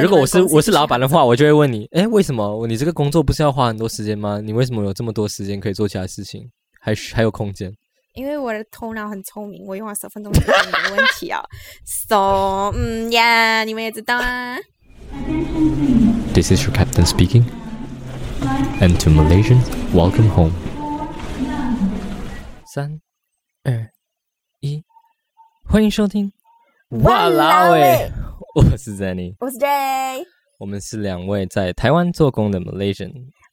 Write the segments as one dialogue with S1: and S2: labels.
S1: 如果我是我是老板的话，我就会问你，哎，为什么你这个工作不是要花很多时间吗？你为什么有这么多时间可以做其他事情，还需还有空间？
S2: 因为我的头脑很聪明，我用了十分钟解决你的问题啊。So，嗯呀，你们也知道啊。
S1: This is your captain speaking. And to Malaysians, welcome home. 三、二、一，欢迎收听。
S2: 哇啦喂，
S1: 我是 Zenny，
S2: 我是 J，
S1: 我们是两位在台湾做工的 Malaysian。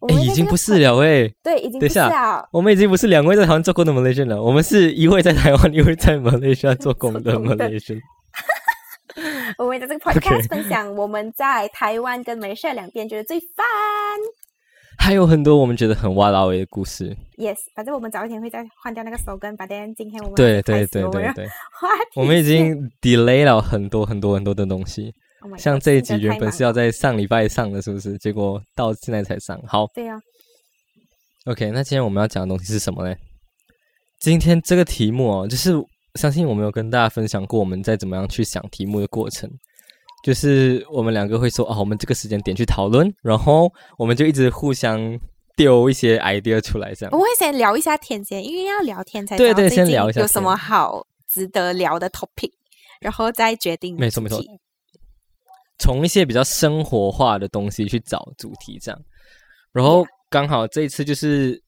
S1: 已经不是两位，
S2: 对，已经不是了。
S1: 我们已经不是两位在台湾做工的 Malaysian 了，我们是一位在台湾，一位在 Malaysia 做工的
S2: 做工的
S1: Malaysian。
S2: 我们在这个 podcast 分享我们在台湾跟马来西亚两边觉得最烦。
S1: 还有很多我们觉得很哇啦喂的故事。
S2: Yes，反正我们早一天会再换掉那个 slogan，把但今天我们
S1: 对对对对对，我们 已
S2: 线
S1: 经 delay 了很多很多很多的东西。
S2: Oh
S1: 像这一集原本是要在上礼拜上的，是不是？结果到现在才上。好
S2: 对啊
S1: ，，OK，那今天我们要讲的东西是什么呢？今天这个题目哦，就是相信我们有跟大家分享过我们在怎么样去想题目的过程。就是我们两个会说啊，我们这个时间点去讨论，然后我们就一直互相丢一些 idea 出来，这样
S2: 我。会先聊一下天先，因为要聊天才
S1: 对对先聊一下
S2: 有什么好值得聊的 topic，然后再决定
S1: 没错没错从一些比较生活化的东西去找主题，这样。然后刚好这一次就是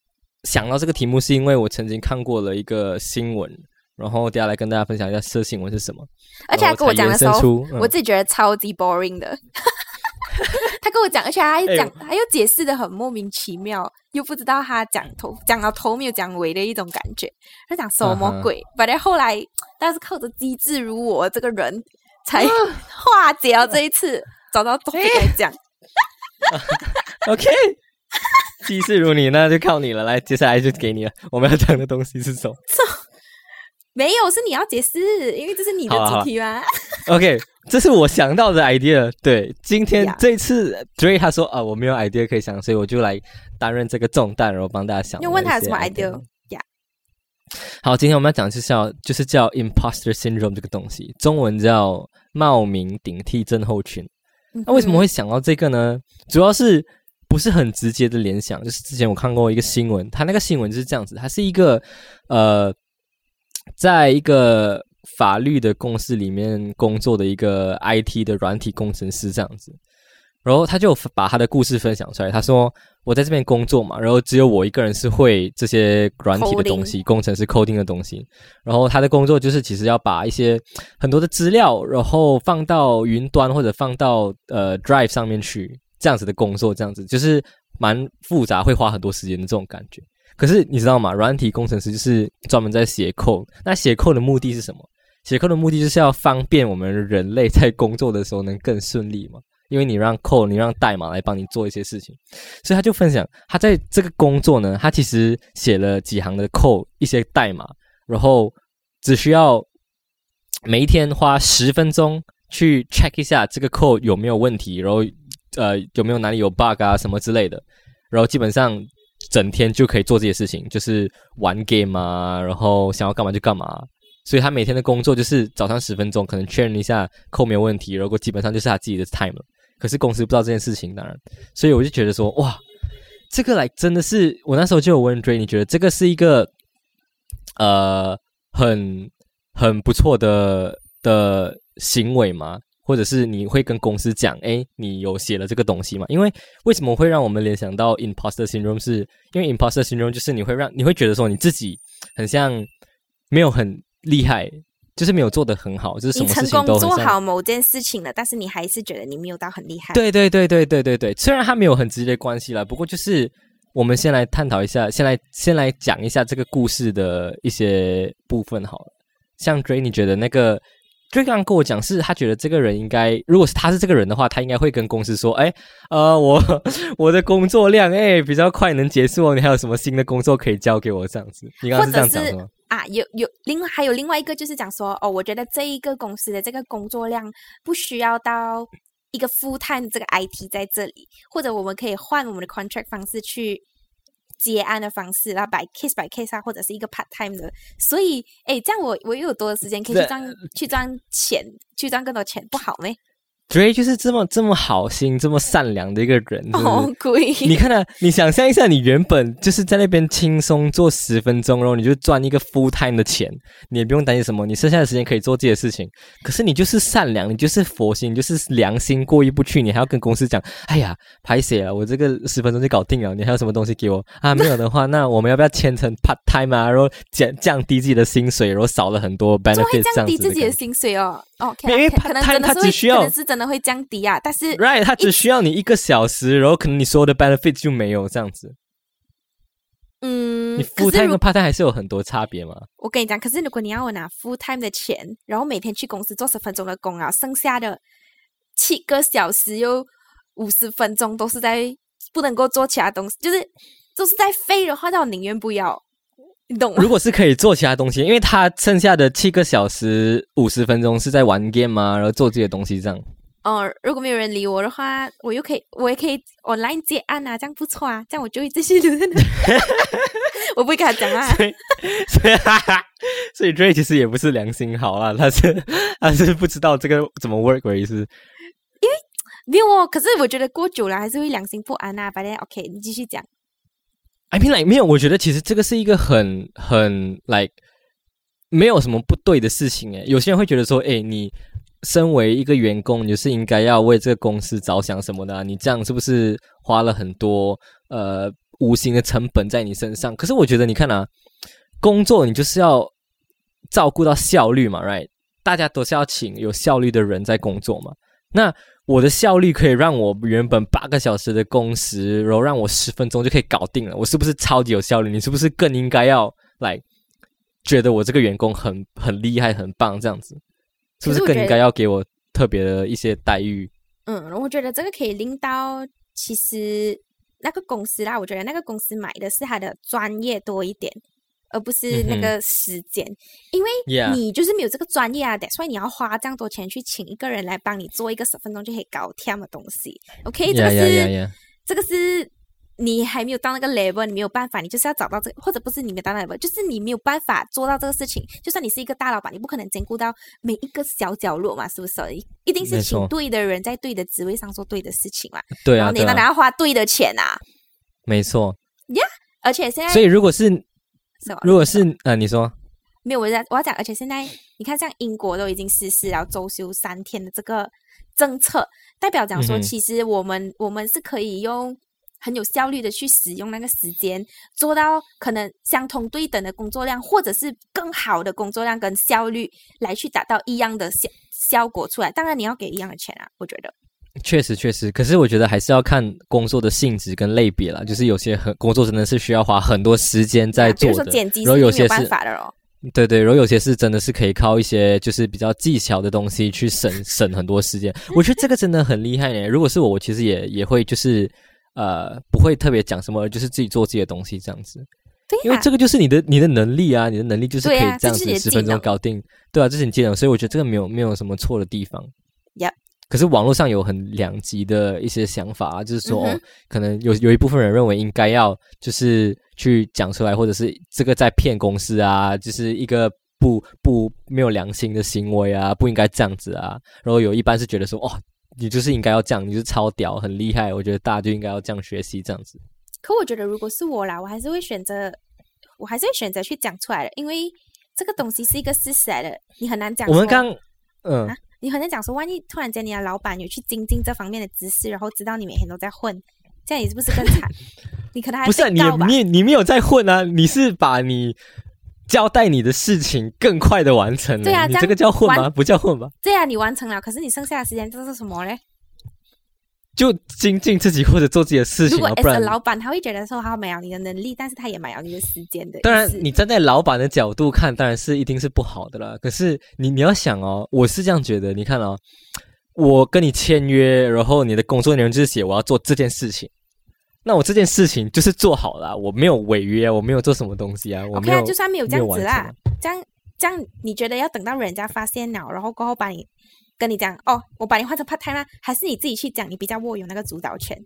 S1: 想到这个题目，是因为我曾经看过了一个新闻，然后接下来跟大家分享一下这新闻是什么。
S2: 而且他跟我讲的时候，我自己觉得超级 boring 的。他跟我讲，而且他讲，他又解释的很莫名其妙，又不知道他讲头讲到头没有讲尾的一种感觉。他讲什么鬼？反正后来，但是靠着机智如我这个人，才
S1: 啊
S2: 化解了这一次，找到 topic 来讲。
S1: OK，机智如你，那就靠你了。来，接下来就给你了。我们要讲的东西是什么
S2: 没有，是你要解释，因为这是你的主题嘛。
S1: ？OK，这是我想到的 idea。对，今天这一次 Dray 他说啊，我没有 idea 可以想，所以我就来担任这个重担，然后帮大家想。
S2: 又问他有什么 idea 呀？
S1: 好，今天我们要讲就是叫就是叫 imposter syndrome 这个东西，中文叫冒名顶替症候群。那为什么会想到这个呢？主要是不是很直接的联想，就是之前我看过一个新闻，他那个新闻就是这样子，他是一个呃，在一个法律的公司里面工作的一个 IT 的软体工程师这样子，然后他就把他的故事分享出来，他说我在这边工作嘛，然后只有我一个人是会这些软体的东西，工程师 coding 的东西，然后他的工作就是其实要把一些很多的资料，然后放到云端或者放到呃 Drive 上面去，这样子的工作，这样子就是蛮复杂，会花很多时间的这种感觉。可是你知道吗？软体工程师就是专门在写 code，那写 code 的目的是什么？写 code 的目的就是要方便我们人类在工作的时候能更顺利嘛。因为你让 code，你让代码来帮你做一些事情，所以他就分享他在这个工作呢，他其实写了几行的 code，一些代码，然后只需要每一天花十分钟去 check 一下这个 code 有没有问题，然后呃有没有哪里有 bug 啊什么之类的，然后基本上整天就可以做这些事情，就是玩 game 啊，然后想要干嘛就干嘛。所以他每天的工作就是早上十分钟，可能确认一下扣没有问题，然后基本上就是他自己的 time 了。可是公司不知道这件事情，当然，所以我就觉得说，哇，这个来真的是，我那时候就有问 Dray，你觉得这个是一个呃很很不错的的行为吗？或者是你会跟公司讲，哎，你有写了这个东西吗？因为为什么会让我们联想到 imposter syndrome？是因为 imposter syndrome 就是你会让你会觉得说你自己很像没有很厉害，就是没有做得很好，就是什
S2: 你成
S1: 么事情都
S2: 功做好某件事情了，但是你还是觉得你没有到很厉害。
S1: 对对对对对对对，虽然它没有很直接关系啦，不过就是我们先来探讨一下，先来先来讲一下这个故事的一些部分好了。像 Dray，你觉得那个 Dray 刚刚跟我讲，是他觉得这个人应该，如果是他是这个人的话，他应该会跟公司说，哎，呃，我我的工作量哎比较快能结束哦，你还有什么新的工作可以交给我这样子？你刚刚是这样讲的吗？
S2: 啊，有有另外还有另外一个就是讲说，哦，我觉得这一个公司的这个工作量不需要到一个 full time 这个 IT 在这里，或者我们可以换我们的 contract 方式去接案的方式，然后 by case by case 啊，或者是一个 part time 的。所以，哎，这样我我又有多的时间可以去赚去赚钱，去赚更多钱，不好咩？
S1: Dre 就是这么这么好心、这么善良的一个人。
S2: 哦，贵！
S1: 你看啊，你想象一下，你原本就是在那边轻松做十分钟，然后你就赚一个 full time 的钱，你也不用担心什么，你剩下的时间可以做自己的事情。可是你就是善良，你就是佛心，你就是良心过意不去，你还要跟公司讲：“哎呀，拍写了，我这个十分钟就搞定了，你还有什么东西给我啊？没有的话，那我们要不要签成 part time 啊？然后降降低自己的薪水，然后少了很多 benefit，
S2: 降低自己的薪水哦。哦，
S1: 因为
S2: 可能
S1: 他他只需要
S2: 是真的会降低啊，但是
S1: right，他只需要你一个小时，然后可能你所有的 benefit 就没有这样子。
S2: 嗯，
S1: 你 full time 跟 part time 还是有很多差别嘛？
S2: 我跟你讲，可是如果你要我拿 full time 的钱，然后每天去公司做十分钟的工啊，剩下的七个小时又五十分钟都是在不能够做其他东西，就是都是在飞的话，那我宁愿不要。你懂？
S1: 如果是可以做其他东西，因为他剩下的七个小时五十分钟是在玩 game 吗？然后做这些东西这样。
S2: 哦，如果没有人理我的话，我又可以，我也可以 online 接案啊，这样不错啊，这样我就会继续留在那。我不会跟他讲啊。
S1: 所以，所以 Dray 其实也不是良心好啊，他是他是不知道这个怎么 work 的意思。
S2: 因为没有哦，可是我觉得过久了还是会良心不安啊。反正 OK，你继续讲。
S1: I mean like 没有，我觉得其实这个是一个很很 like 没有什么不对的事情诶。有些人会觉得说，哎，你。身为一个员工，你是应该要为这个公司着想什么的？你这样是不是花了很多呃无形的成本在你身上？可是我觉得，你看啊，工作你就是要照顾到效率嘛，right？大家都是要请有效率的人在工作嘛。那我的效率可以让我原本八个小时的工时，然后让我十分钟就可以搞定了，我是不是超级有效率？你是不是更应该要来觉得我这个员工很很厉害、很棒这样子？是不是更应该要给我特别的一些待遇？
S2: 嗯，我觉得这个可以令到其实那个公司啦，我觉得那个公司买的是他的专业多一点，而不是那个时间，因为你就是没有这个专业啊，所以你要花这样多钱去请一个人来帮你做一个十分钟就可以搞天的东西。OK，这个是这个是。你还没有到那个 level，你没有办法，你就是要找到这个，或者不是你没有到那 level，就是你没有办法做到这个事情。就算你是一个大老板，你不可能兼顾到每一个小角落嘛，是不是？一定是请对的人在对的职位上做对的事情嘛。
S1: 对啊，
S2: 然后你当然要花对的钱啊。
S1: 没错。
S2: 呀，而且现在，
S1: 所以如果是，如果是呃，你说
S2: 没有，我在我要讲，而且现在你看，像英国都已经实施了周休三天的这个政策，代表讲说，其实我们我们是可以用。很有效率的去使用那个时间，做到可能相同对等的工作量，或者是更好的工作量跟效率，来去达到一样的效效果出来。当然，你要给一样的钱啊，我觉得。
S1: 确实，确实，可是我觉得还是要看工作的性质跟类别了。就是有些很工作真的是需要花很多时间在做的，然后有些是
S2: 法的哦。
S1: 对对，然后有些是真的是可以靠一些就是比较技巧的东西去省 省很多时间。我觉得这个真的很厉害耶。如果是我，我其实也也会就是。呃，不会特别讲什么，就是自己做自己的东西这样子。
S2: 对，
S1: 因为这个就是你的你的能力啊，你的能力就是可以这样子十分钟搞定，对啊，这是你技能，所以我觉得这个没有没有什么错的地方。
S2: 呀，
S1: 可是网络上有很两极的一些想法啊，就是说，可能有有一部分人认为应该要就是去讲出来，或者是这个在骗公司啊，就是一个不不没有良心的行为啊，不应该这样子啊。然后有一般是觉得说，哦。你就是应该要这样，你是超屌，很厉害。我觉得大家就应该要这样学习，这样子。
S2: 可我觉得，如果是我啦，我还是会选择，我还是会选择去讲出来的，因为这个东西是一个事实来的，你很难讲。
S1: 我们刚，嗯，
S2: 你很难讲说，万一突然间你的老板有去精进这方面的知识，然后知道你每天都在混，这样你是不是更惨？你可能还
S1: 不是你，你你没有在混啊，你是把你。交代你的事情更快的完成了，
S2: 对啊，
S1: 你这个叫混吗？不叫混吧？
S2: 对啊，你完成了，可是你剩下的时间这是什么嘞？
S1: 就精进自己或者做自己的事情。如
S2: 果
S1: S
S2: 老板他会觉得说他没有你的能力，但是他也买有你的时间的。
S1: 当然，你站在老板的角度看，当然是一定是不好的了。可是你你要想哦，我是这样觉得。你看哦，我跟你签约，然后你的工作内容就是写我要做这件事情。那我这件事情就是做好了，我没有违约，我没有做什么东西啊。
S2: OK 啊，就算没有这样子啦，这样这样，你觉得要等到人家发现了，然后过后把你跟你讲哦，我把你换成 part time 吗？还是你自己去讲，你比较握有那个主导权？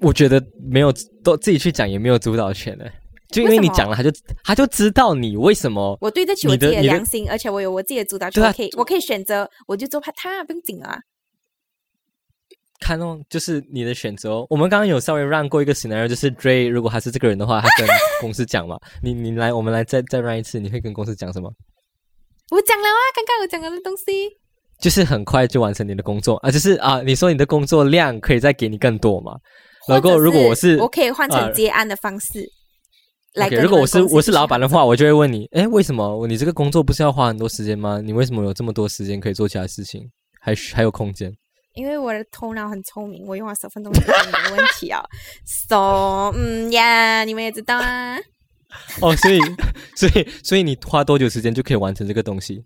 S1: 我觉得没有都自己去讲也没有主导权的。就因为你讲了，他就他就知道你为什么
S2: 我对得起我自己的良心，而且我有我自己的主导权，可以我可以选择，我就做 part time 不用紧啊。
S1: 看哦，就是你的选择哦。我们刚刚有稍微让过一个 scenario，就是 Dray 如果他是这个人的话，他跟公司讲嘛。你你来，我们来再再让一次，你会跟公司讲什么？
S2: 我讲了啊，刚刚我讲了的东西，
S1: 就是很快就完成你的工作啊，就是啊，你说你的工作量可以再给你更多嘛？然后如果我是，
S2: 我可以换成接案的方式来。
S1: 如果我是我是老板的话，我就会问你，哎，为什么你这个工作不是要花很多时间吗？你为什么有这么多时间可以做其他事情，还还有空间？
S2: 因为我的头脑很聪明，我用了十分钟就解决没问题啊。So，嗯呀，你们也知道啊。
S1: 哦，所以，所以，所以你花多久时间就可以完成这个东西？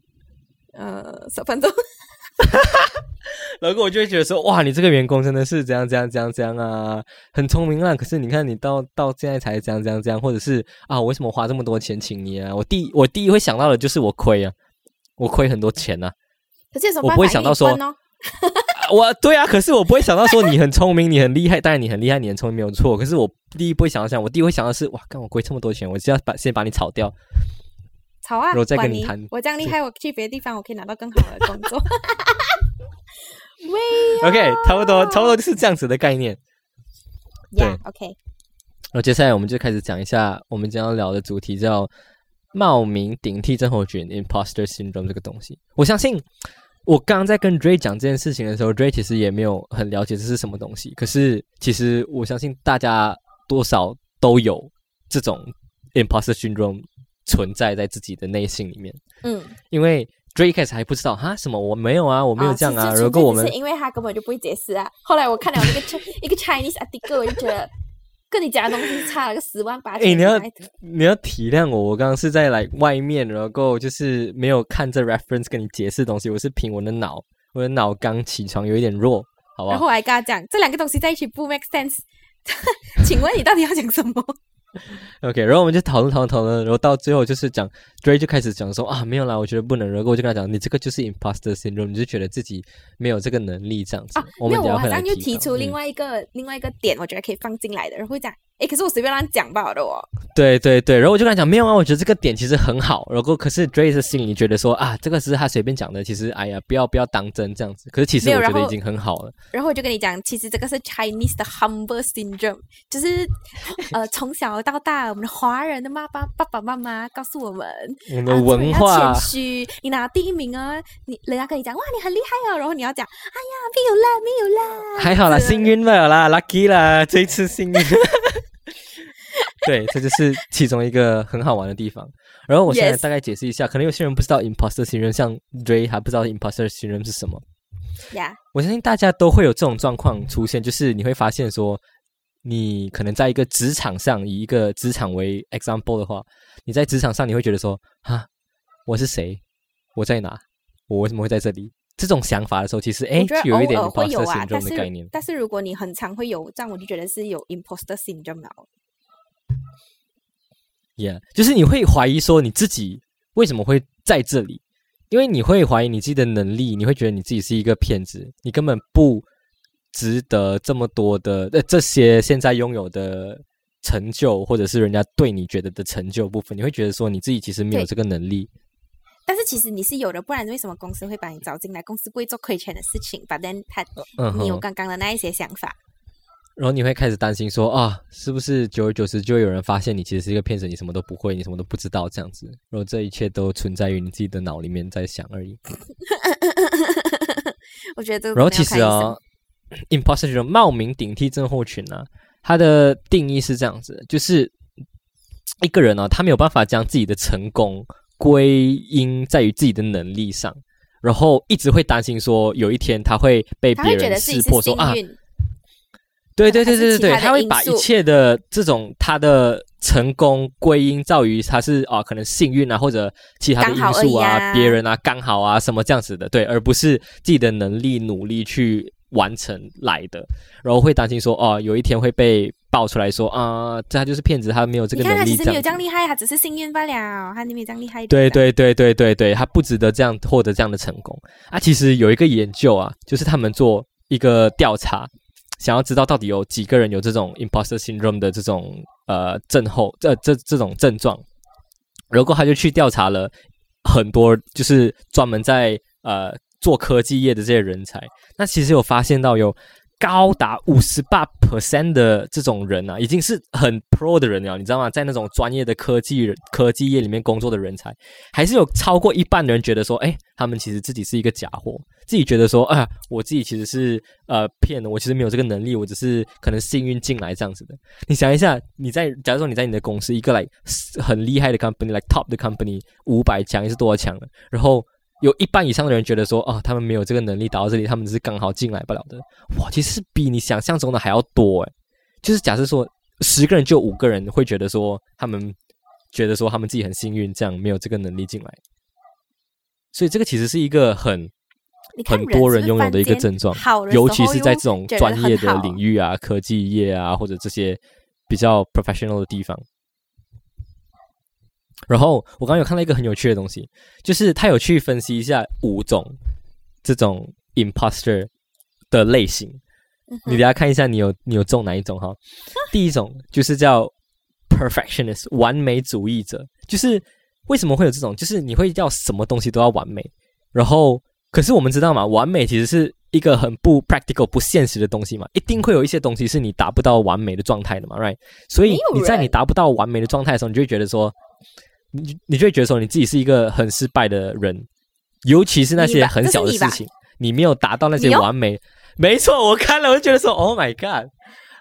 S2: 呃，十分钟。
S1: 然后我就会觉得说，哇，你这个员工真的是这样这样这样这样啊，很聪明啊。可是你看，你到到现在才这样这样这样，或者是啊，我为什么花这么多钱请你啊？我第我第一会想到的就是我亏啊，我亏很多钱呐。
S2: 可是
S1: 我不会想到说。我对啊，可是我不会想到说你很聪明，你很厉害。当然你很厉害，你很聪明没有错。可是我第一不会想到这样，我第一会想到是哇，干我亏这么多钱，我就要把先把你炒掉。
S2: 炒啊！
S1: 我再跟你谈。
S2: 我这样厉害，我去别的地方，我可以拿到更好的工作。
S1: 喂，OK，差不多，差不多就是这样子的概念。
S2: 对，OK。
S1: 然后接下来我们就开始讲一下我们将要聊的主题，叫冒名顶替症候群 （Imposter Syndrome） 这个东西。我相信。我刚刚在跟 Dray 讲这件事情的时候，Dray 其实也没有很了解这是什么东西。可是，其实我相信大家多少都有这种 imposter syndrome 存在在自己的内心里面。嗯，因为 Dray 一开始还不知道哈什么，我没有啊，我没有这样啊。如果我们是
S2: 因为他根本就不会解释啊。后来我看了那个 一个 Chinese article，我就觉得。跟你讲的东西差了个十万八千。哎，
S1: 你要你要体谅我，我刚刚是在来外面，然后就是没有看这 reference 跟你解释东西，我是凭我的脑，我的脑刚起床有一点弱，好吧？
S2: 然后我还跟他讲，这两个东西在一起不 make sense。请问你到底要讲什么
S1: OK，然后我们就讨论讨论讨论，然后到最后就是讲，Dray 就开始讲说啊，没有啦，我觉得不能。然后我就跟他讲，你这个就是 imposter syndrome，你就觉得自己没有这个能力这样子。啊，
S2: 没有，我
S1: 好
S2: 像就提出另外一个另外一个点，我觉得可以放进来的，然后讲。哎，可是我随便乱讲吧的哦。
S1: 对对对，然后我就跟他讲，没有啊，我觉得这个点其实很好。然后可是 Dray 心里觉得说啊，这个是他随便讲的，其实哎呀，不要不要当真这样子。可是其实我觉得已经很好了。
S2: 然后我就跟你讲，其实这个是 Chinese 的 humble syndrome，就是呃 从小到大，我们的华人的妈妈爸爸妈妈告诉我们，
S1: 我们文化
S2: 谦虚，你拿第一名啊，你人家跟你讲哇，你很厉害哦，然后你要讲，哎呀，没有啦，没有啦，
S1: 还好啦，幸运了啦，lucky 啦，这一次幸运。对，这就是其中一个很好玩的地方。然后我现在大概解释一下，可能有些人不知道 imposter syndrome，像 Ray 还不知道 imposter syndrome 是什么。
S2: 呀，
S1: 我相信大家都会有这种状况出现，就是你会发现说，你可能在一个职场上，以一个职场为 example 的话，你在职场上你会觉得说，哈，我是谁？我在哪？我为什么会在这里？这种想法的时候，其实哎，有一点 imposter syndrome 的概念。
S2: 但是如果你很常会有这样，我就觉得是有 imposter syndrome 了。
S1: Yeah，就是你会怀疑说你自己为什么会在这里，因为你会怀疑你自己的能力，你会觉得你自己是一个骗子，你根本不值得这么多的呃这些现在拥有的成就，或者是人家对你觉得的成就部分，你会觉得说你自己其实没有这个能力。
S2: 但是其实你是有的，不然为什么公司会把你招进来？公司不会做亏钱的事情，反正他你有刚刚的那一些想法。
S1: 然后你会开始担心说啊，是不是久而久之就有人发现你其实是一个骗子，你什么都不会，你什么都不知道这样子。然后这一切都存在于你自己的脑里面在想而已。
S2: 我觉得。
S1: 然后其实啊，imposter 这种冒名顶替症候群呢，它的定义是这样子，就是一个人呢，他没有办法将自己的成功归因在于自己的能力上，然后一直会担心说有一天他会被别人识破说啊。对对对对对对，他会把一切的这种他的成功归因在于他是啊，可能幸运啊，或者其他的因素啊，别人啊，刚好啊，什么这样子的，对，而不是自己的能力努力去完成来的，然后会担心说哦，有一天会被爆出来说啊，这他就是骗子，他没有这个能力。他
S2: 其实没有这样厉害，他只是幸运罢了，他没有这样厉害。
S1: 对对对对对对，他不值得这样获得这样的成功啊。其实有一个研究啊，就是他们做一个调查。想要知道到底有几个人有这种 imposter syndrome 的这种呃症候，这这这种症状。然后他就去调查了很多，就是专门在呃做科技业的这些人才。那其实有发现到有。高达五十八 percent 的这种人啊，已经是很 pro 的人了，你知道吗？在那种专业的科技科技业里面工作的人才，还是有超过一半的人觉得说，哎，他们其实自己是一个假货，自己觉得说，啊，我自己其实是呃骗的，我其实没有这个能力，我只是可能幸运进来这样子的。你想一下，你在假如说你在你的公司一个来很厉害的 company，like top 的 company，五百强是多少强的，然后。有一半以上的人觉得说，哦，他们没有这个能力达到这里，他们只是刚好进来不了的。哇，其实比你想象中的还要多诶。就是假设说，十个人就五个人会觉得说，他们觉得说他们自己很幸运，这样没有这个能力进来。所以这个其实是一个很很多人拥有的一个症状，尤其是在这种专业的领域啊、科技业啊，或者这些比较 professional 的地方。然后我刚刚有看到一个很有趣的东西，就是他有去分析一下五种这种 imposter 的类型。你等下看一下，你有你有中哪一种哈？第一种就是叫 perfectionist 完美主义者，就是为什么会有这种？就是你会要什么东西都要完美。然后可是我们知道嘛，完美其实是一个很不 practical 不现实的东西嘛，一定会有一些东西是你达不到完美的状态的嘛，right？所以你在你达不到完美的状态的时候，你就会觉得说。你你就会觉得说你自己是一个很失败的人，尤其是那些很小的事情，你没有达到那些完美。没错，我看了我就觉得说，Oh my God！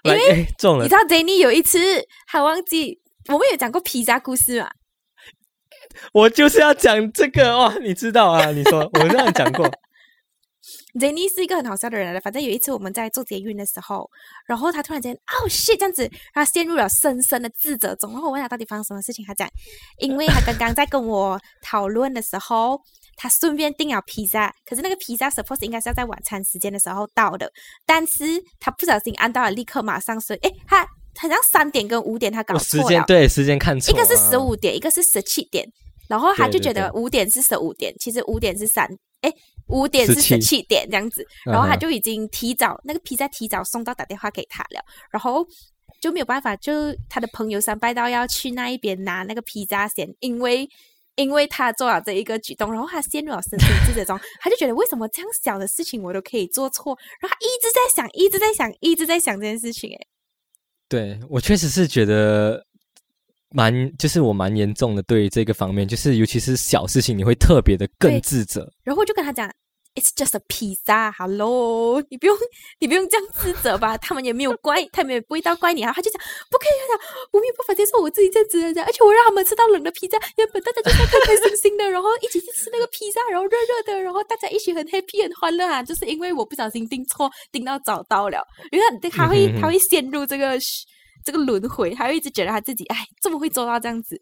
S2: 因为
S1: 中了。
S2: 你知道 Danny 有一次还忘记，我们有讲过皮夹故事嘛？
S1: 我就是要讲这个哦，你知道啊？你说我这样讲过。
S2: Jenny 是一个很好笑的人了。反正有一次我们在做捷运的时候，然后他突然间哦 shit 这样子，他陷入了深深的自责中。然后我问他到底发生什么事情，他讲，因为他刚刚在跟我讨论的时候，他顺便订了披萨，可是那个披萨 suppose 应该是要在晚餐时间的时候到的，但是他不小心按到了立刻马上睡。诶，他好像三点跟五点他搞错
S1: 了，对时间看错，
S2: 一个是十五点，一个是十七点，然后他就觉得五点是十五点，其实五点是三。哎，五点是十七点这样子，然后他就已经提早那个披萨提早送到，打电话给他了，然后就没有办法，就他的朋友三拜到要去那一边拿那个披萨先，因为因为他做了这一个举动，然后他陷入了深深自责中，他就觉得为什么这样小的事情我都可以做错，然后他一直在想，一直在想，一直在想这件事情。哎，
S1: 对我确实是觉得。蛮就是我蛮严重的，对于这个方面，就是尤其是小事情，你会特别的更自责。
S2: 然后我就跟他讲，It's just a pizza，Hello，你不用你不用这样自责吧？他们也没有怪，他们也不会到怪你啊。他就讲不可以啊，我没有办法接受我自己这样子的，而且我让他们吃到冷的披萨，原本大家就是开开心心的，然后一起去吃那个披萨，然后热热的，然后大家一起很 happy 很欢乐啊，就是因为我不小心订错，订到找到了，因为他会他会陷入这个。这个轮回，他会一直觉得他自己，哎，这么会做到这样子。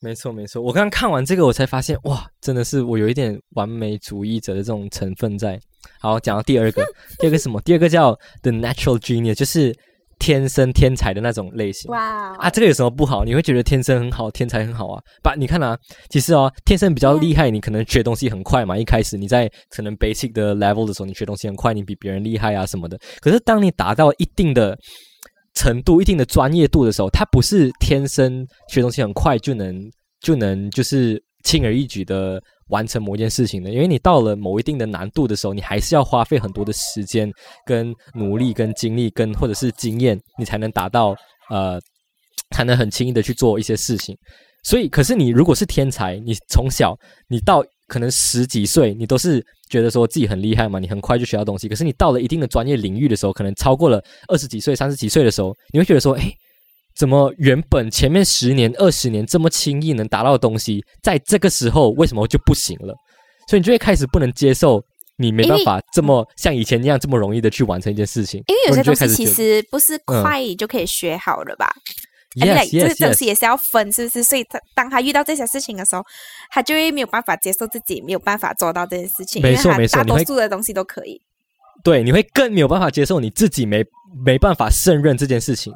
S1: 没错，没错。我刚看完这个，我才发现，哇，真的是我有一点完美主义者的这种成分在。好，讲到第二个，第二个什么？第二个叫 The Natural Genius，就是。天生天才的那种类型哇啊，这个有什么不好？你会觉得天生很好，天才很好啊？把你看啊，其实哦，天生比较厉害，你可能学东西很快嘛。一开始你在可能 basic 的 level 的时候，你学东西很快，你比别人厉害啊什么的。可是当你达到一定的程度、一定的专业度的时候，它不是天生学东西很快就能就能就是轻而易举的。完成某一件事情的，因为你到了某一定的难度的时候，你还是要花费很多的时间、跟努力、跟精力、跟或者是经验，你才能达到呃，才能很轻易的去做一些事情。所以，可是你如果是天才，你从小你到可能十几岁，你都是觉得说自己很厉害嘛，你很快就学到东西。可是你到了一定的专业领域的时候，可能超过了二十几岁、三十几岁的时候，你会觉得说，哎。怎么原本前面十年、二十年这么轻易能达到的东西，在这个时候为什么就不行了？所以你就会开始不能接受，你没办法这么像以前一样这么容易的去完成一件事情。
S2: 因为有些东西其实不是快就可以学好了吧
S1: ？Yes，
S2: 这个东西也是要分，是不是？所以他当他遇到这些事情的时候，他就会没有办法接受自己没有办法做到这件事情。
S1: 没错，没错，
S2: 大多数的东西都可以。
S1: 对，你会更没有办法接受你自己没没办法胜任这件事情。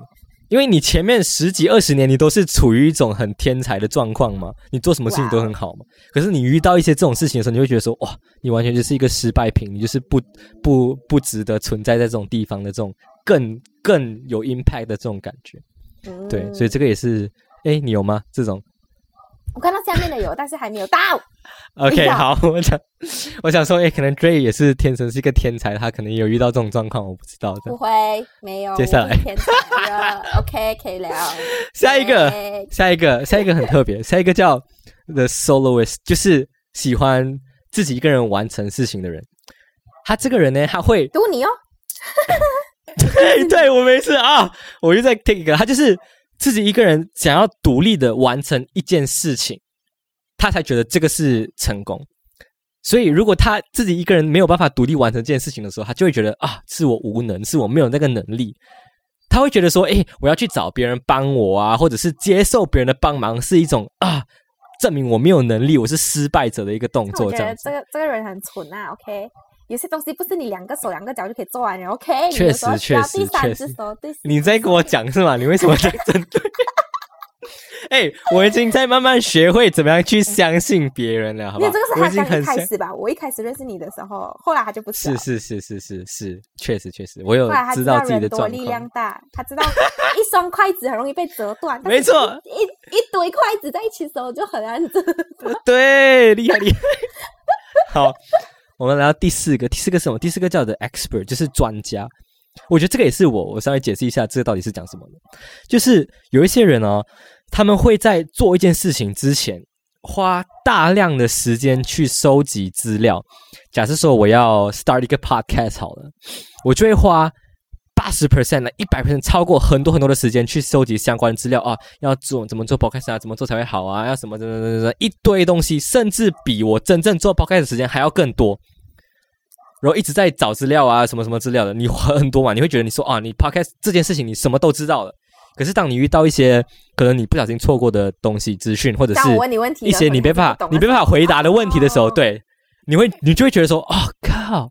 S1: 因为你前面十几二十年你都是处于一种很天才的状况嘛，你做什么事情都很好嘛。可是你遇到一些这种事情的时候，你会觉得说哇，你完全就是一个失败品，你就是不不不值得存在在这种地方的这种更更有 impact 的这种感觉。对，所以这个也是，哎，你有吗？这种？
S2: 我看到下面的有，但是还没有到。
S1: OK，好，我想，我想说，哎，可能 Dray 也是天生是一个天才，他可能有遇到这种状况，我不知道。
S2: 不会，没有。
S1: 接下来。
S2: OK，可以聊。
S1: 下一个，下一个，下一个很特别，下一个叫 The Soloist，就是喜欢自己一个人完成事情的人。他这个人呢，他会
S2: 读你哦。
S1: 对，对我没事啊，我又在 take 一个，他就是。自己一个人想要独立的完成一件事情，他才觉得这个是成功。所以，如果他自己一个人没有办法独立完成这件事情的时候，他就会觉得啊，是我无能，是我没有那个能力。他会觉得说，哎，我要去找别人帮我啊，或者是接受别人的帮忙，是一种啊，证明我没有能力，我是失败者的一个动作。这样，
S2: 这个这个人很蠢啊。OK。有些东西不是你两个手两个脚就可以做完的，OK？
S1: 确实，确实，确实。你在跟我讲是吗？你为什么在针对？哎，我已经在慢慢学会怎么样去相信别人了，好不好？
S2: 这个是他刚一开始吧？我一开始认识你的时候，后来他就不
S1: 是。是是是是是是，确实确实，我有知
S2: 道
S1: 自己的状
S2: 力量大，他知道一双筷子很容易被折断。
S1: 没错，
S2: 一一堆筷子在一起时候就很难折。
S1: 对，厉害厉害。好。我们来到第四个，第四个是什么？第四个叫做 expert，就是专家。我觉得这个也是我，我稍微解释一下，这个到底是讲什么的。就是有一些人哦，他们会在做一件事情之前，花大量的时间去收集资料。假设说我要 start 一个 podcast 好了，我就会花。八十 percent 呢，一百 percent 超过很多很多的时间去收集相关资料啊，要做怎么做 podcast 啊，怎么做才会好啊，要什么怎么怎么怎么一堆东西，甚至比我真正做 podcast 的时间还要更多。然后一直在找资料啊，什么什么资料的，你很多嘛，你会觉得你说啊，你 podcast 这件事情你什么都知道了。可是当你遇到一些可能你不小心错过的东西、资讯，或者是一些你没办法、你没办法回答的问题的时候，对，你会你就会觉得说，哦靠。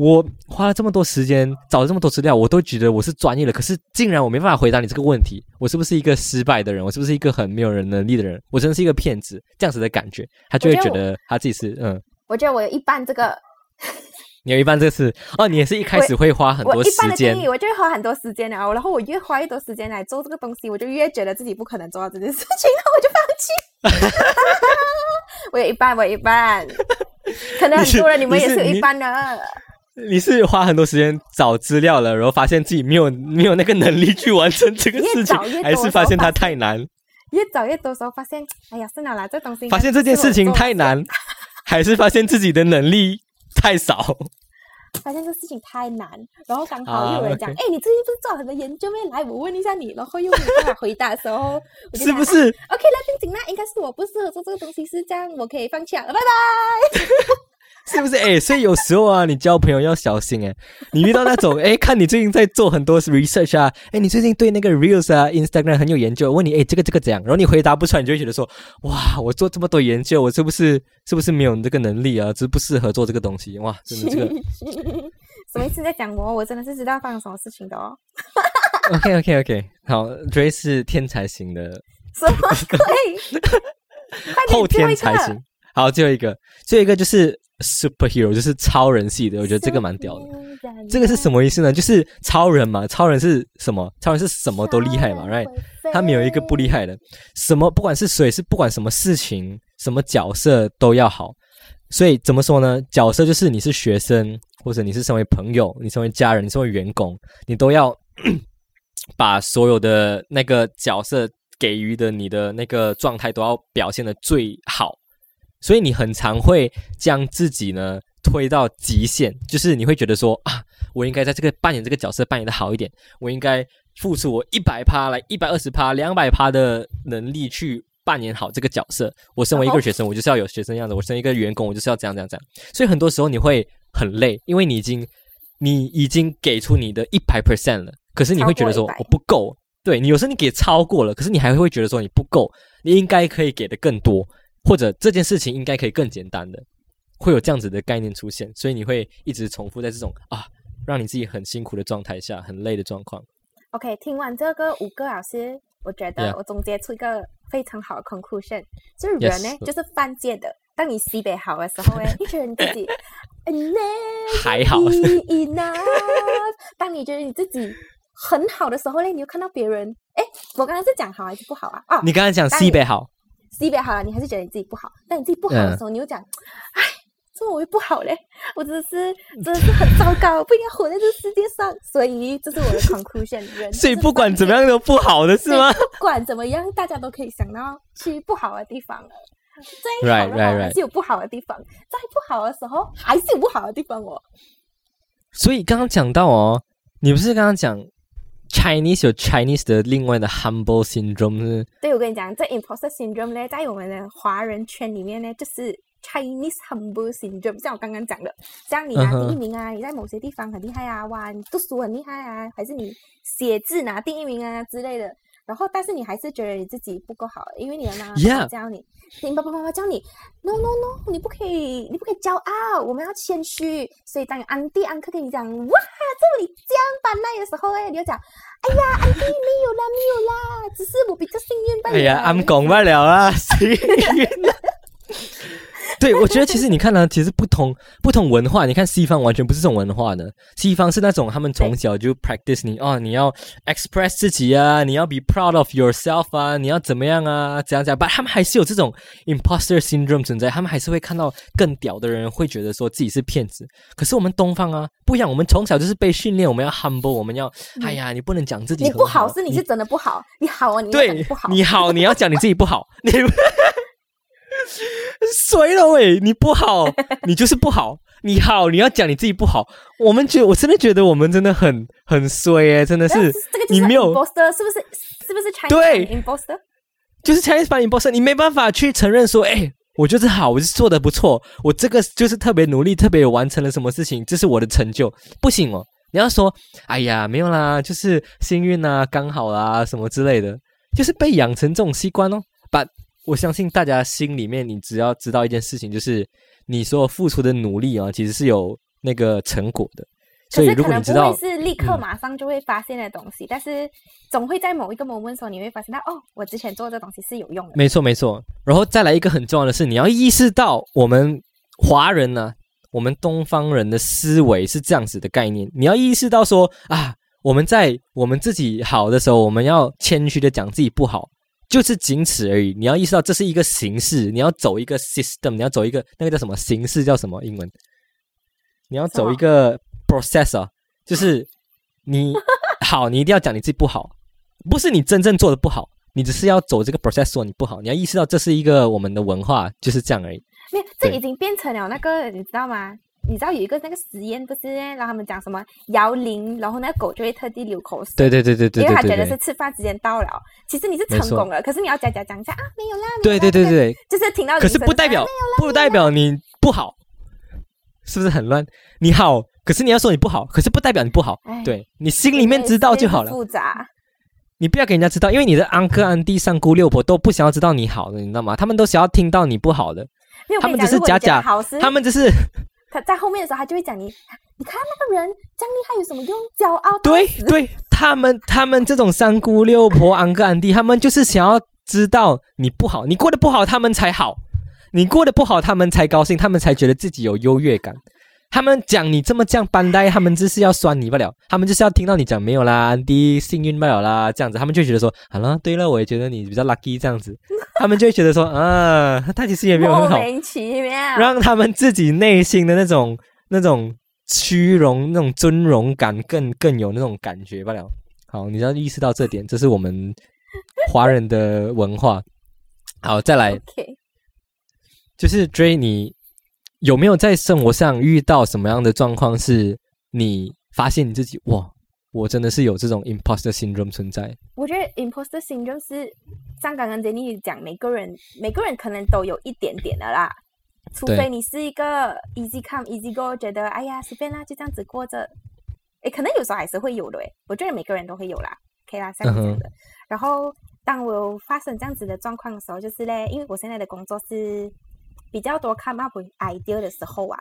S1: 我花了这么多时间找了这么多资料，我都觉得我是专业的，可是竟然我没办法回答你这个问题，我是不是一个失败的人？我是不是一个很没有人能力的人？我真的是一个骗子，这样子的感觉，他就会觉得他自己是嗯。
S2: 我觉得我有一半这个，
S1: 你有一半这个是哦，你也是一开始会花很多时间，
S2: 我就会花很多时间啊，然后我越花越多时间来做这个东西，我就越觉得自己不可能做到这件事情，我就放弃。我有一半，我有一半，可能很多人你们也是有一半的。
S1: 你是花很多时间找资料了，然后发现自己没有没有那个能力去完成这个事情，还是发现它太难？
S2: 越找越多时候发现，哎呀，算了啦，这东西
S1: 发现这件事情太难，还是发现自己的能力太少？
S2: 发现这事情太难，然后刚好又有人讲，哎，你最近不是做很多研究没？来，我问一下你，然后又没办法回答的时候，
S1: 是不是
S2: ？OK，那定紧那应该是我不适合做这个东西，是这样，我可以放弃了，拜拜。
S1: 是不是哎？所以有时候啊，你交朋友要小心哎。你遇到那种哎，看你最近在做很多 research 啊，哎，你最近对那个 reels 啊、Instagram 很有研究，问你哎，这个这个怎样？然后你回答不出来，你就会觉得说，哇，我做这么多研究，我是不是是不是没有这个能力啊？只是不适合做这个东西？哇，真的这个
S2: 什么意思在讲我？我真的是知道发生什么事情的哦。
S1: OK OK OK，好，Dray 是天才型的，
S2: 什么鬼？
S1: 后天才型。好，最后一个，最后一个就是。Superhero 就是超人系的，我觉得这个蛮屌的。这个是什么意思呢？就是超人嘛，超人是什么？超人是什么都厉害嘛，right？他没有一个不厉害的，什么不管是谁，是不管什么事情、什么角色都要好。所以怎么说呢？角色就是你是学生，或者你是身为朋友，你身为家人，你身为员工，你都要 把所有的那个角色给予的你的那个状态都要表现的最好。所以你很常会将自己呢推到极限，就是你会觉得说啊，我应该在这个扮演这个角色扮演的好一点，我应该付出我一百趴来一百二十趴两百趴的能力去扮演好这个角色。我身为一个学生，我就是要有学生样子；我身为一个员工，我就是要这样这样这样。所以很多时候你会很累，因为你已经你已经给出你的一百 percent 了，可是你会觉得说我不够。对你有时候你给超过了，可是你还会觉得说你不够，你应该可以给的更多。或者这件事情应该可以更简单的，会有这样子的概念出现，所以你会一直重复在这种啊，让你自己很辛苦的状态下，很累的状况。
S2: OK，听完这个五个老师，我觉得我总结出一个非常好的 conclusion，就是人呢就是犯贱的。当你西北好的时候，哎，你觉得你自己
S1: 还好，
S2: enough。当你觉得你自己很好的时候呢，你又看到别人，哎，我刚刚是讲好还是不好啊？哦，
S1: 你刚刚讲西北好，
S2: 西北好了，你还是觉得你自己不好。但你自己不好的时候，你又讲，哎，怎么我又不好嘞，我真的是真的是很糟糕，不应该活在这世界上。所以这是我的 conclusion。人，
S1: 所以不管怎么样都不好的是吗？
S2: 不管怎么样，大家都可以想到去不好的地方了。再好还是有不好的地方，在不好的时候还是有不好的地方哦。
S1: 所以刚刚讲到哦，你不是刚刚讲 Chinese 有 Chinese 的另外的 humble syndrome 是？
S2: 对，我跟你讲，这 imposter syndrome 呢，在我们的华人圈里面呢，就是 Chinese humble syndrome。像我刚刚讲的，像你拿第一名啊，你在某些地方很厉害啊，哇，你读书很厉害啊，还是你写字拿第一名啊之类的。然后，但是你还是觉得你自己不够好，因为你的妈妈教你，你爸爸妈妈教你，no no no，你不可以，你不可以骄傲，我们要谦虚。所以当安迪安克跟你讲，哇，这里这样板那的时候，哎，你就讲，哎呀，安迪没有啦，没有啦，只是我比较幸运罢了。
S1: 哎呀，俺讲不了啦，幸运。对，我觉得其实你看呢，其实不同不同文化，你看西方完全不是这种文化的，西方是那种他们从小就 practice 你哦，你要 express 自己啊，你要 be proud of yourself 啊，你要怎么样啊，怎样怎样，但他们还是有这种 imposter syndrome 存在，他们还是会看到更屌的人，会觉得说自己是骗子。可是我们东方啊不一样，我们从小就是被训练，我们要 humble，我们要哎呀，你不能讲自己
S2: 你不好，是你是真的不好，你好啊，你
S1: 对
S2: 不好，
S1: 你好，你要讲你自己不好，你。衰了喂！你不好，你就是不好。你好，你要讲你自己不好。我们觉，我真的觉得我们真的很很衰哎，真的是。
S2: 这个你没有 imposter 是不是？是不是 Chinese
S1: 对
S2: imposter？
S1: 就是 Chinese 版 imposter，你没办法去承认说，哎，我就是好，我是做的不错，我这个就是特别努力，特别完成了什么事情，这是我的成就，不行哦。你要说，哎呀，没有啦，就是幸运啊，刚好啦，什么之类的，就是被养成这种习惯哦。把我相信大家心里面，你只要知道一件事情，就是你所有付出的努力啊，其实是有那个成果的。所以如果你知道
S2: 是立刻马上就会发现的东西，但是总会在某一个 moment 时候，你会发现到哦，我之前做这东西是有用的。
S1: 没错，没错。然后再来一个很重要的是，你要意识到我们华人呢，我们东方人的思维是这样子的概念。你要意识到说啊，我们在我们自己好的时候，我们要谦虚的讲自己不好。就是仅此而已。你要意识到这是一个形式，你要走一个 system，你要走一个那个叫什么形式？叫什么英文？你要走一个 process 啊，就是你好，你一定要讲你自己不好，不是你真正做的不好，你只是要走这个 process 说你不好。你要意识到这是一个我们的文化，就是这样而已。
S2: 没有，这已经变成了那个，你知道吗？你知道有一个那个实验不是然后他们讲什么摇铃，然后那个狗就会特地流口水。
S1: 对对对对对，
S2: 因为他觉得是吃饭时间到了。其实你是成功了，可是你要讲讲讲一下啊，没有啦。
S1: 对对对对，
S2: 就是听到。
S1: 可是不代表不代表你不好，是不是很乱？你好，可是你要说你不好，可是不代表你不好。对你心里面知道就好了。
S2: 复杂。
S1: 你不要给人家知道，因为你的安哥、安弟、三姑六婆都不想要知道你好的，你知道吗？他们都想要听到你不好的。他们只是假假，他们只是。
S2: 他在后面的时候，他就会讲你，你看那个人这样厉害有什么用？骄傲。
S1: 对对，他们他们这种三姑六婆、安哥安弟，他们就是想要知道你不好，你过得不好，他们才好；你过得不好，他们才高兴，他们才觉得自己有优越感。他们讲你这么这样班带，他们就是要酸你不了，他们就是要听到你讲没有啦，安迪幸运不了啦，这样子，他们就觉得说好了，对了，我也觉得你比较 lucky 这样子，他们就会觉得说啊，他其实也没有很好，
S2: 莫名其妙，
S1: 让他们自己内心的那种那种虚荣、那种尊荣感更更有那种感觉不了。好，你要意识到这点，这是我们华人的文化。好，再来，就是追你。有没有在生活上遇到什么样的状况，是你发现你自己哇，我真的是有这种 imposter syndrome 存在？
S2: 我觉得 imposter syndrome 是像刚刚 Jenny 讲，每个人每个人可能都有一点点的啦，除非你是一个 easy come easy go，觉得哎呀随便啦，就这样子过着，哎，可能有时候还是会有的诶，我觉得每个人都会有啦可以啦，像这样的。然后当我发生这样子的状况的时候，就是嘞，因为我现在的工作是。比较多 come up idea 的时候啊，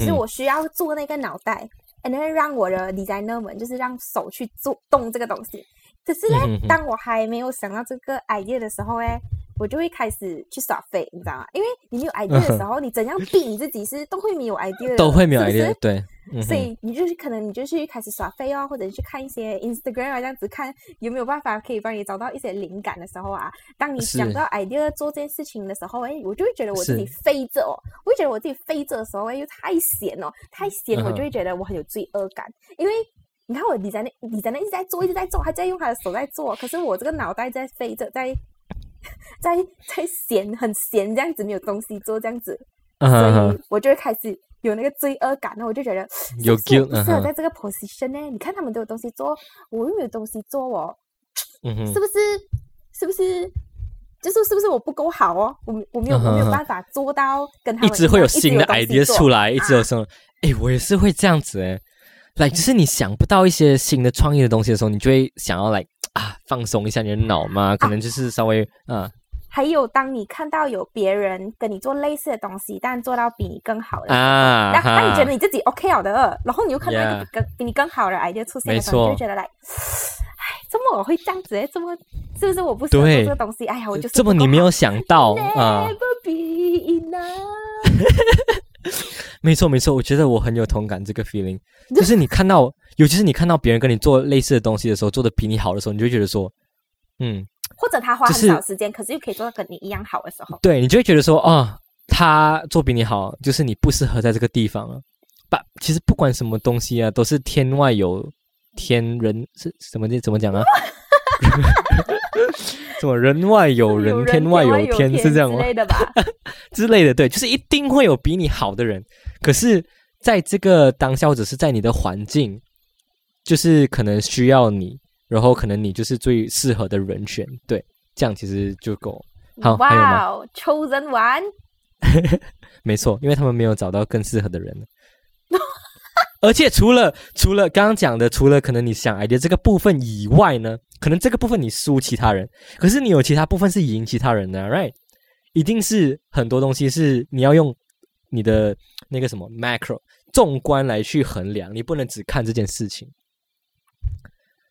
S2: 是我需要做那个脑袋，and 会让我的 designer 们就是让手去做动这个东西。可是呢，当我还没有想到这个 idea 的时候，哎。我就会开始去耍废，你知道吗？因为你没有 idea 的时候，你怎样逼你自己是都会没有 idea，
S1: 都会没有 idea，对。
S2: 所以你就是可能你就去开始耍飞哦，或者去看一些 Instagram 啊，这样子看有没有办法可以帮你找到一些灵感的时候啊。当你想到 idea 做这件事情的时候，哎，我就会觉得我自己飞着哦，我会觉得我自己飞着的时候，哎，又太闲哦，太闲，我就会觉得我很有罪恶感。因为你看我你在那你在那一直在做，一直在做，还在用他的手在做，可是我这个脑袋在飞着，在。在在闲很闲这样子没有东西做这样子，所以我就会开始有那个罪恶感，那我就觉得
S1: 有 guilt，
S2: 适合在这个 position 呢？你看他们都有东西做，我又没有东西做哦，是不是？是不是？就是是不是我不够好哦？我我没有我没有办法做到跟他们
S1: 一直会有新的 idea 出来，一直有什么？哎，我也是会这样子哎，来，就是你想不到一些新的创意的东西的时候，你就会想要来。啊，放松一下你的脑嘛，可能就是稍微啊。
S2: 还有，当你看到有别人跟你做类似的东西，但做到比你更好的啊，那那你觉得你自己 OK 好的，然后你又看到一个更比你更好的 idea 出现的时候，你就觉得来，哎，怎么我会这样子？哎，怎么是不是我不喜欢这个东西？哎呀，我就
S1: 这么你没有想到啊。没错没错，我觉得我很有同感这个 feeling，就是你看到，尤其是你看到别人跟你做类似的东西的时候，做的比你好的时候，你就觉得说，嗯，
S2: 或者他花很少时间，可是又可以做到跟你一样好的时候，
S1: 对你就会觉得说，哦，他做比你好，就是你不适合在这个地方啊。把其实不管什么东西啊，都是天外有天人，是什么怎么讲啊？什么人外有人，天外有天，是这样吗？
S2: 之类的吧，
S1: 之类的，对，就是一定会有比你好的人。可是，在这个当下，或者是在你的环境，就是可能需要你，然后可能你就是最适合的人选，对，这样其实就够。好，还有吗
S2: ？Chosen one，
S1: 没错，因为他们没有找到更适合的人。而且除了除了刚刚讲的，除了可能你想 idea 这个部分以外呢，可能这个部分你输其他人，可是你有其他部分是赢其他人的，right？一定是很多东西是你要用你的那个什么 macro 纵观来去衡量，你不能只看这件事情。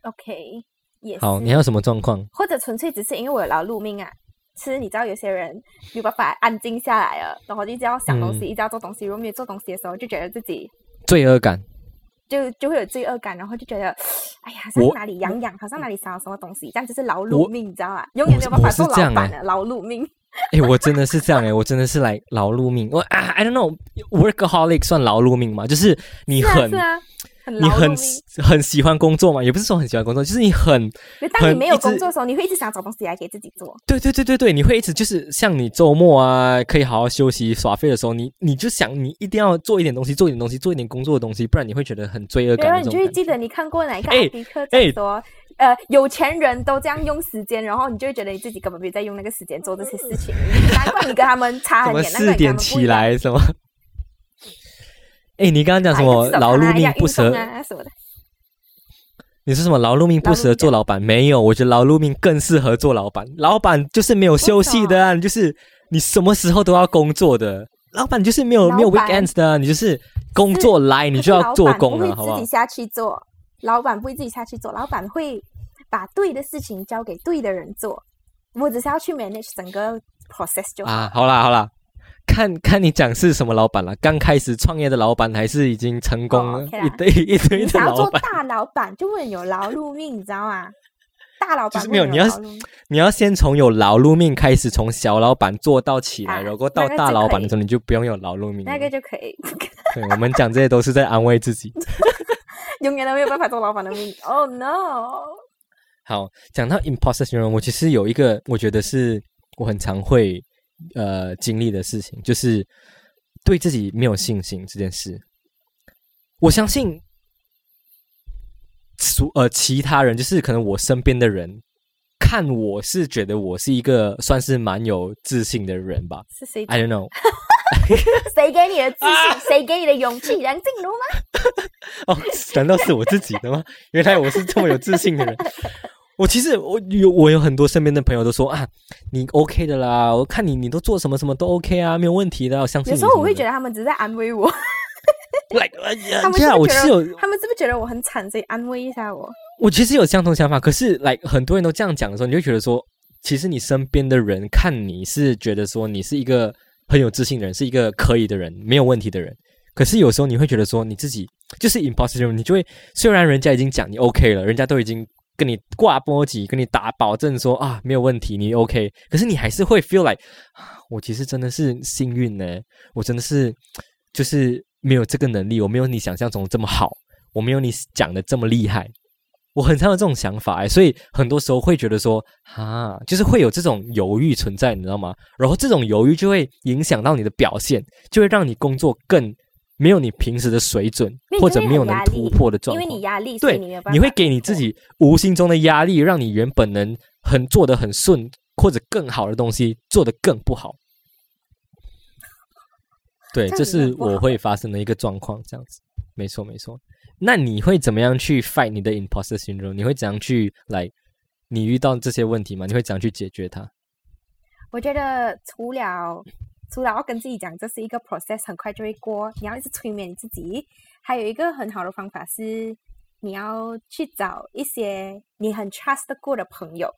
S2: OK，也
S1: 好，你还有什么状况？
S2: 或者纯粹只是因为我有劳碌命啊？其实你知道有些人没有办法安静下来了，然后一直要想东西，一直要做东西，如果没有做东西的时候，就觉得自己。
S1: 罪恶感，
S2: 就就会有罪恶感，然后就觉得，哎呀，好像哪里痒痒，好像哪里少了什么东西，这样就是劳碌命，你知道吗？永远没有办法做老板的劳碌命。
S1: 哎，我真的是这样哎，我真的是来劳碌命。我啊，I don't know，workaholic 算劳碌命吗？就是你很。你很很喜欢工作嘛？也不是说很喜欢工作，就是你很。
S2: 当你没有工作的时候，你会一直想找东西来给自己做。
S1: 对对对对对，你会一直就是像你周末啊，可以好好休息耍废的时候，你你就想你一定要做一点东西，做一点东西，做一点工作的东西，不然你会觉得很罪恶感。然后
S2: 你就会记得你看过哪一个艾迪克在说，呃，有钱人都这样用时间，然后你就会觉得你自己根本没在用那个时间做这些事情。难怪你跟他们差很远。
S1: 四点起来什么？哎，你刚刚讲什么劳碌命不舍什么的？你说什么劳碌命不适合做老板？没有，我觉得劳碌命更适合做老板。老板就是没有休息的啊，你就是你什么时候都要工作的。老板就是没有没有 weekends 的，你就是工作来你就要做工了，好不
S2: 好？自己下去做，老板不会自己下去做，老板会把对的事情交给对的人做。我只是要去 manage 整个 process 就好。
S1: 啊，好啦好啦。看看你讲是什么老板了？刚开始创业的老板，还是已经成功了一堆一堆的老板？
S2: 你要做大老板，就会有劳碌命，你知道吗？大老板
S1: 没有，你要你要先从有劳碌命开始，从小老板做到起来，如果到大老板的时候，你就不用有劳碌命。
S2: 那个就可以。
S1: 对，我们讲这些都是在安慰自己。
S2: 永远都没有办法做老板的命。Oh no！
S1: 好，讲到 imposter syndrome，我其实有一个，我觉得是我很常会。呃，经历的事情就是对自己没有信心这件事。我相信，所呃其他人就是可能我身边的人看我是觉得我是一个算是蛮有自信的人吧。
S2: 是谁
S1: ？I don't know。
S2: 谁给你的自信？谁给你的勇气？梁静茹吗？
S1: 哦，难道是我自己的吗？原来我是这么有自信的人。我其实我有我有很多身边的朋友都说啊，你 OK 的啦，我看你你都做什么什么都 OK 啊，没有问题的，我相信。
S2: 有时候我会觉得他们只是在安慰我。
S1: like，
S2: 他们是
S1: 有
S2: 得他们是不是觉得我很惨，所以安慰一下我？
S1: 我其实有相同想法，可是来很多人都这样讲的时候，你就觉得说，其实你身边的人看你是觉得说你是一个很有自信的人，是一个可以的人，没有问题的人。可是有时候你会觉得说你自己就是 impossible，你就会虽然人家已经讲你 OK 了，人家都已经跟你挂波及，跟你打保证说啊没有问题，你 OK，可是你还是会 feel like 我其实真的是幸运呢，我真的是就是没有这个能力，我没有你想象中这么好，我没有你讲的这么厉害。我很常有这种想法哎，所以很多时候会觉得说，啊，就是会有这种犹豫存在，你知道吗？然后这种犹豫就会影响到你的表现，就会让你工作更没有你平时的水准或者没有能突破的状
S2: 因为。你压力，
S1: 对
S2: 你
S1: 会给你自己无形中的压力，让你原本能很做的很顺或者更好的东西做的更不好。对，
S2: 这
S1: 是我会发生的一个状况，这样子，没错没错。那你会怎么样去 fight 你的 imposter syndrome？你会怎样去来？你遇到这些问题吗？你会怎样去解决它？
S2: 我觉得除了除了要跟自己讲这是一个 process，很快就会过，你要一直催眠你自己。还有一个很好的方法是，你要去找一些你很 trust 过的朋友，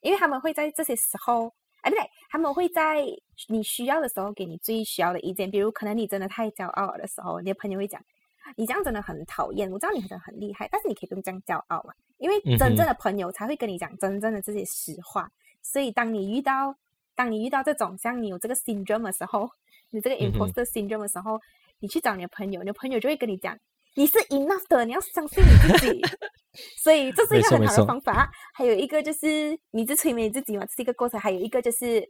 S2: 因为他们会在这些时候，哎，不对，他们会在你需要的时候给你最需要的意见。比如，可能你真的太骄傲了的时候，你的朋友会讲。你这样真的很讨厌，我知道你可能很厉害，但是你可以不用这样骄傲嘛，因为真正的朋友才会跟你讲真正的这些实话。所以当你遇到当你遇到这种像你有这个 syndrome 的时候，你这个 imposter syndrome 的时候，你去找你的朋友，你的朋友就会跟你讲，你是 enough 的，你要相信你自己。所以这是一个很好的方法。还有一个就是你一直催眠你自己嘛，这是一个过程。还有一个就是，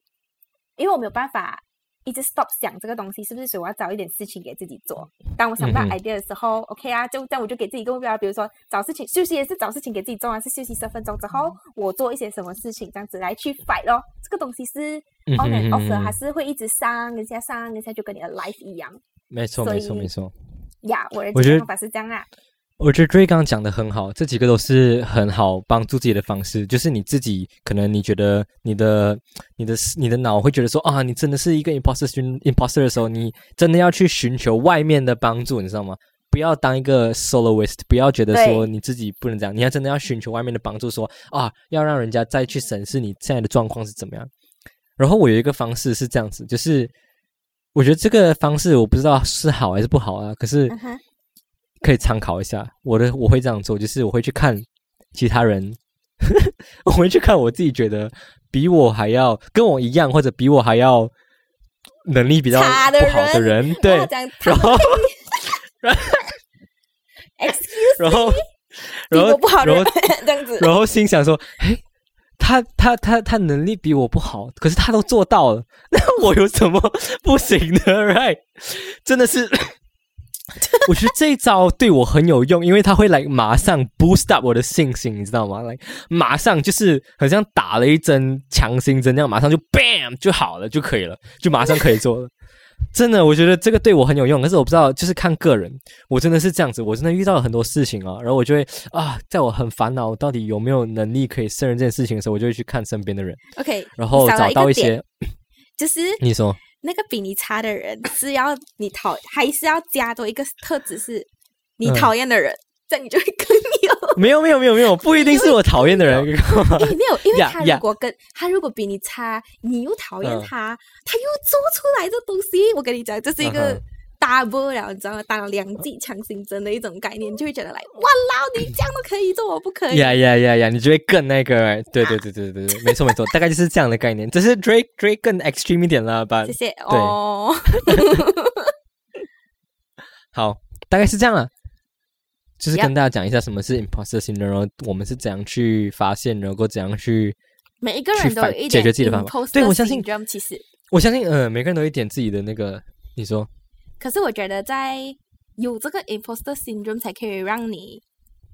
S2: 因为我没有办法一直 stop 想这个东西，是不是？所以我要找一点事情给自己做。当我想不到 idea 的时候、o k 啊，就这样我就给自己一个目标，比如说找事情休息也是找事情给自己做啊，是休息十分钟之后，我做一些什么事情，这样子来去 fight 咯。这个东西是
S1: 嗯
S2: on
S1: 哼
S2: and
S1: 嗯
S2: off 的，
S1: 哼
S2: 还是会一直上一下上一下，就跟你的 life 一样
S1: 没错没错没错。
S2: 呀。我的
S1: 我觉得
S2: 解决方法是这样啊。
S1: 我觉得 Dray 刚刚讲的很好，这几个都是很好帮助自己的方式。就是你自己可能你觉得你的、你的、你的脑会觉得说啊，你真的是一个 imposter syn- imposter 的时候，你真的要去寻求外面的帮助，你知道吗？不要当一个 soloist，不要觉得说你自己不能这样，你要真的要寻求外面的帮助说啊，要让人家再去审视你现在的状况是怎么样。然后我有一个方式是这样子，就是我觉得这个方式我不知道是好还是不好啊，可是可以参考一下。我的我会这样做，就是我会去看其他人，我会去看我自己觉得比我还要跟我一样，或者比我还要能力比较不好的
S2: 人
S1: 人，对 然后
S2: excuse
S1: 然后然后然后
S2: 这样子。
S1: 然后心想说，哎。他他他他能力比我不好，可是他都做到了，那我有什么不行的？Right？真的是，我觉得这一招对我很有用，因为它会来马上 boost up 我的信心，你知道吗？来，马上就是好像打了一针强心针那样，马上就 bam 就好了，就可以了，就马上可以做了。真的，我觉得这个对我很有用，可是我不知道，就是看个人。我真的是这样子，我真的遇到了很多事情啊，然后我就会啊，在我很烦恼到底有没有能力可以胜任这件事情的时候，我就会去看身边的人
S2: ，OK，
S1: 然后找到一些。
S2: 就是
S1: 你说，
S2: 那个比你差的人是要你讨，还是要加多一个特质是你
S1: 嗯
S2: 讨厌的人，这样你就会更有。
S1: 没有没有没有没有，不一定是我讨厌的人。
S2: 哎，没有，因为他如果跟他如果比你差，你又讨厌
S1: 嗯
S2: 他，他又做出来的东西，我跟你讲，这是一
S1: 嗯
S2: 个
S1: 哼
S2: double 了，你知道吗？打了两剂强行针的一种概念，就会觉得来，哇老，你这样都可以做，我不可以。
S1: 呀呀呀呀！你就会更那个，对对对对对对，没错没错，大概就是这样的概念。只是 Drake Drake 更 extreme 一点啦，吧
S2: 谢？谢哦。
S1: 好，大概是这样了。就是跟大家讲一下什么是 imposter syndrome，然后我们是怎样去发现，然后怎样去
S2: 每一个人都有一点
S1: 解决自己的方法对我相信
S2: 其实，
S1: 我相信，呃，每个人都有一点自己的那个，你说，
S2: 可是我觉得在有这个 imposter syndrome 才可以让你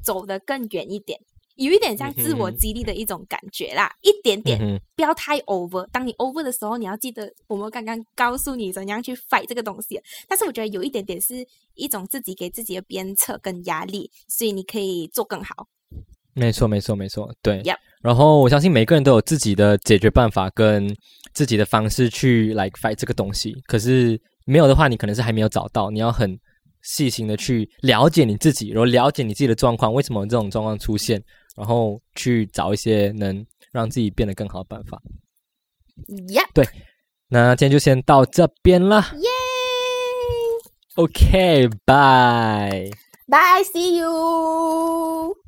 S2: 走得更远一点，有一点像自我激励的一种感觉啦，一点点，
S1: 嗯，
S2: 不要太 over。当你 over 的时候，你要记得我们刚刚告诉你怎样去 fight 这个东西。但是我觉得有一点点是一种自己给自己的鞭策跟压力，所以你可以做更好。
S1: 没错，没错，没错，对。然后我相信每个人都有自己的解决办法跟自己的方式去 like fight 这个东西。可是没有的话，你可能是还没有找到，你要很细心的去了解你自己，然后了解你自己的状况，为什么这种状况出现，然后去找一些能让自己变得更好的办法。
S2: 呀，
S1: 对，那今天就先到这边了。
S2: 耶
S1: OK，bye。
S2: ，Bye，see you。